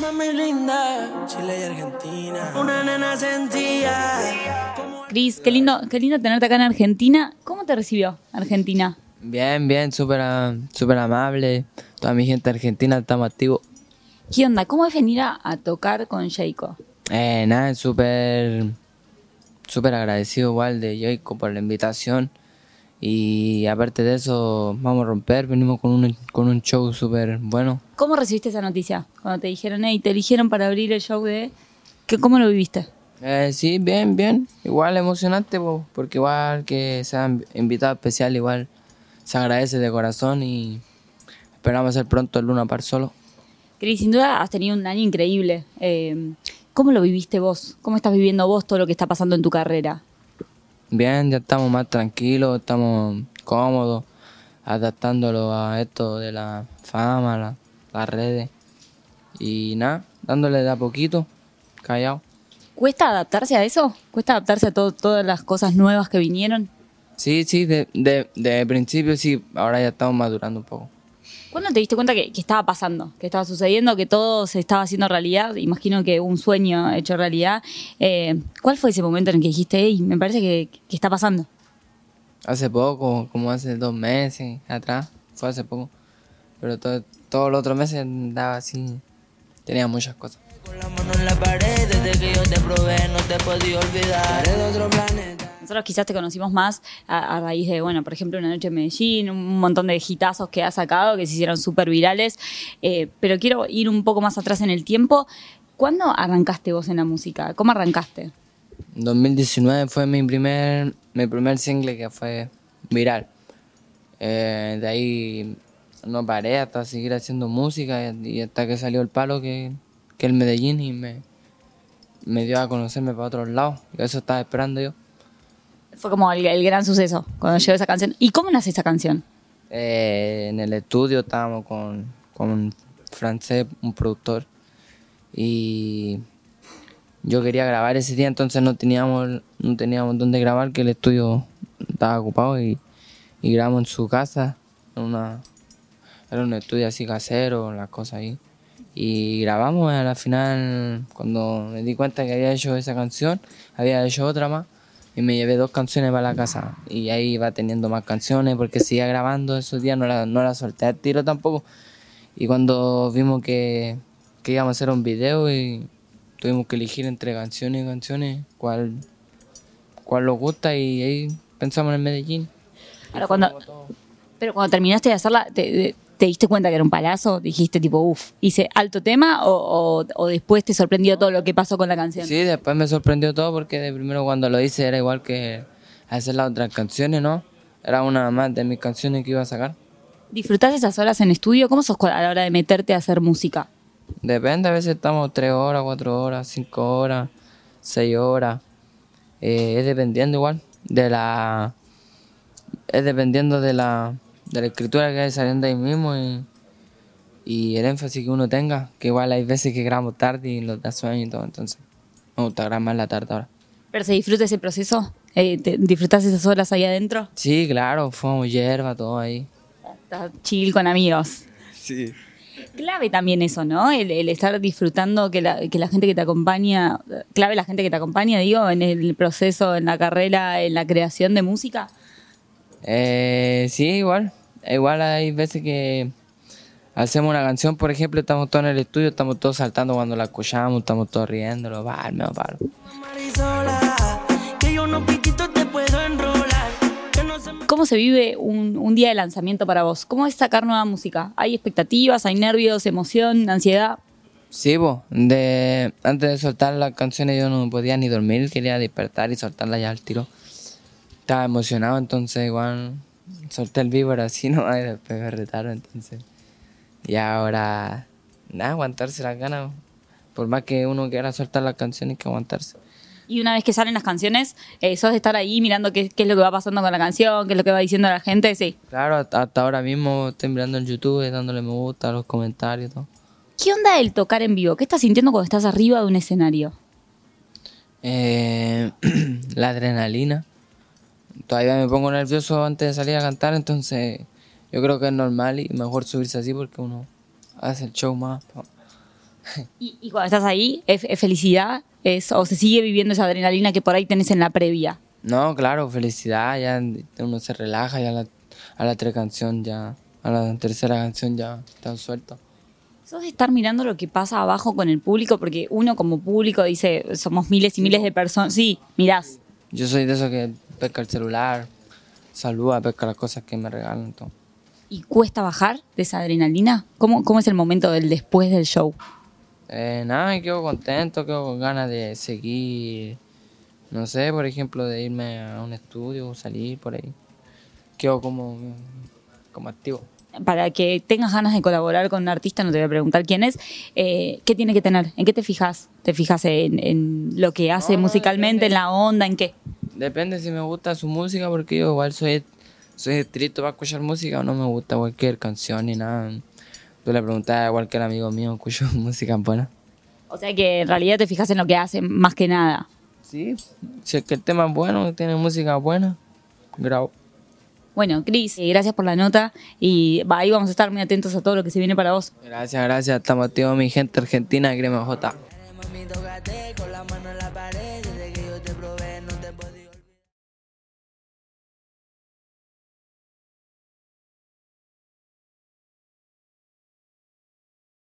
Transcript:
Mami linda, Chile y Argentina. Una nena sentía. Cris, qué lindo, qué lindo tenerte acá en Argentina. ¿Cómo te recibió Argentina? Bien, bien, súper súper amable. Toda mi gente argentina estamos activos. ¿Qué onda? ¿Cómo es venir a, a tocar con Jayco? Eh, nada, súper súper agradecido igual de Jacob por la invitación. Y aparte de eso, vamos a romper, venimos con un, con un show súper bueno. ¿Cómo recibiste esa noticia? Cuando te dijeron, hey, te eligieron para abrir el show de... ¿Qué, ¿Cómo lo viviste? Eh, sí, bien, bien. Igual emocionante, po, porque igual que sean invitado especial, igual se agradece de corazón y esperamos hacer pronto el Luna Par solo. Cris, sin duda has tenido un año increíble. Eh, ¿Cómo lo viviste vos? ¿Cómo estás viviendo vos todo lo que está pasando en tu carrera? Bien, ya estamos más tranquilos, estamos cómodos, adaptándolo a esto de la fama, la- las redes. Y nada, dándole de a poquito, callado. ¿Cuesta adaptarse a eso? ¿Cuesta adaptarse a todo- todas las cosas nuevas que vinieron? Sí, sí, de, de, de principio sí, ahora ya estamos madurando un poco. ¿Cuándo te diste cuenta que, que estaba pasando, que estaba sucediendo, que todo se estaba haciendo realidad? Imagino que un sueño hecho realidad. Eh, ¿Cuál fue ese momento en el que dijiste, hey, me parece que, que está pasando? Hace poco, como hace dos meses atrás, fue hace poco. Pero todo, todos los otros meses andaba así, tenía muchas cosas. Con la mano en la pared, desde que yo te probé, no te podía olvidar. Eres de otro planeta. Nosotros quizás te conocimos más a, raíz de, bueno, por ejemplo, Una Noche en Medellín, un montón de hitazos que has sacado que se hicieron súper virales. Eh, pero quiero ir un poco más atrás en el tiempo. ¿Cuándo arrancaste vos en la música? ¿Cómo arrancaste? 2019 fue mi primer, mi primer single que fue viral. Eh, de ahí no paré hasta seguir haciendo música y hasta que salió el palo que, que el Medellín y me, me dio a conocerme para otros lados. Eso estaba esperando yo. Fue como el, gran suceso cuando llegó esa canción. ¿Y cómo nace esa canción? Eh, en el estudio estábamos con, con un francés, un productor, y yo quería grabar ese día, entonces no teníamos, no teníamos dónde grabar, que el estudio estaba ocupado y, grabamos en su casa, en una, era un estudio así casero, las cosas ahí. Y grabamos a la final, cuando me di cuenta que había hecho esa canción, había hecho otra más y me llevé dos canciones para la casa. Y ahí iba teniendo más canciones porque seguía grabando esos días, no la, no la solté al tiro tampoco. Y cuando vimos que, que íbamos a hacer un video y tuvimos que elegir entre canciones y canciones cuál, cuál nos gusta y ahí pensamos en Medellín. Ahora, cuando, pero cuando terminaste de hacerla, te, te diste cuenta que era un palazo? ¿Dijiste tipo, uff, hice alto tema? O, o- o después te sorprendió todo lo que pasó con la canción? Sí, después me sorprendió todo porque de primero cuando lo hice era igual que hacer las otras canciones, ¿no? Era una más de mis canciones que iba a sacar. ¿Disfrutás esas horas en estudio? ¿Cómo sos a la hora de meterte a hacer música? Depende, a veces estamos tres horas, cuatro horas, cinco horas, seis horas. Eh, es dependiendo igual de la... Es dependiendo de la, de la escritura que hay saliendo ahí mismo y, y el énfasis que uno tenga. Que igual hay veces que grabamos tarde y nos da sueño y todo, entonces me gusta grabar más la tarde ahora. ¿Pero se disfruta ese proceso? Eh, te- ¿Disfrutás esas horas ahí adentro? Sí, claro, fuimos hierba, todo ahí. Estás chill con amigos. Sí. Clave también eso, ¿no? El, el estar disfrutando que la, que la gente que te acompaña, clave la gente que te acompaña, digo, en el proceso, en la carrera, en la creación de música. Eh, sí, igual. Igual hay veces que hacemos una canción, por ejemplo, estamos todos en el estudio, estamos todos saltando cuando la escuchamos, estamos todos riéndolo, va, me paro. Marisola, que yo unos pititos te puedo enrolar. Que no se me ¿Cómo se vive un, un día de lanzamiento para vos? ¿Cómo es sacar nueva música? ¿Hay expectativas, hay nervios, emoción, ansiedad? Sí, bo, de, antes de soltar las canciones yo no podía ni dormir, quería despertar y soltarlas ya al tiro. Estaba emocionado, entonces igual solté el vivo así nomás y después me retaron, entonces. Y ahora, nada, aguantarse las ganas. Por más que uno quiera soltar las canciones, hay que aguantarse. Y una vez que salen las canciones, eh, sos de estar ahí mirando qué, qué es lo que va pasando con la canción, qué es lo que va diciendo la gente, sí. Claro, hasta, hasta ahora mismo estoy mirando en YouTube, dándole me gusta, los comentarios todo. ¿Qué onda el tocar en vivo? ¿Qué estás sintiendo cuando estás arriba de un escenario? Eh, la adrenalina. Todavía me pongo nervioso antes de salir a cantar, entonces yo creo que es normal y mejor subirse así porque uno hace el show más. ¿Y, y cuando estás ahí, ¿es, es felicidad? ¿Es, ¿O se sigue viviendo esa adrenalina que por ahí tenés en la previa? No, claro, felicidad, ya uno se relaja, ya a la, a la tres canción ya, a la tercera canción ya están sueltos. ¿Sos de estar mirando lo que pasa abajo con el público? Porque uno como público dice, somos miles y miles de personas. Sí, mirás. Yo soy de esos que pesca el celular, saluda, pesca las cosas que me regalan, todo. ¿Y cuesta bajar de esa adrenalina? ¿Cómo, cómo es el momento del después del show? Eh, nada, me quedo contento, quedo con ganas de seguir, no sé, por ejemplo, de irme a un estudio, salir por ahí. Quedo como, como activo. Para que tengas ganas de colaborar con un artista, no te voy a preguntar quién es, eh, ¿qué tiene que tener? ¿En qué te fijas? ¿Te fijas en, en lo que hace No, musicalmente, depende. en la onda, en qué? Depende si me gusta su música, porque yo igual soy, soy estricto para escuchar música o no me gusta cualquier canción ni nada. Tú le preguntas a cualquier amigo mío, escucho música buena. O sea que en realidad te fijas en lo que hace más que nada. Sí. Si es que el tema es bueno, tiene música buena, grabo. Bueno, Cris, eh, gracias por la nota y ahí vamos a estar muy atentos a todo lo que se viene para vos. Gracias, gracias. Estamos activos, mi gente argentina, Gremio J.